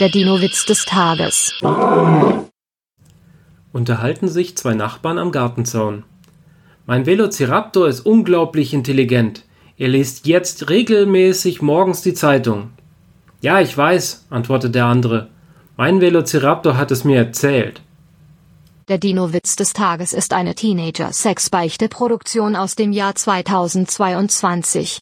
Der Dino-Witz des Tages. Unterhalten sich zwei Nachbarn am Gartenzaun. Mein Velociraptor ist unglaublich intelligent. Er liest jetzt regelmäßig morgens die Zeitung. Ja, ich weiß, antwortet der andere. Mein Velociraptor hat es mir erzählt. Der Dino-Witz des Tages ist eine Teenager-Sex-Beichte-Produktion aus dem Jahr 2022.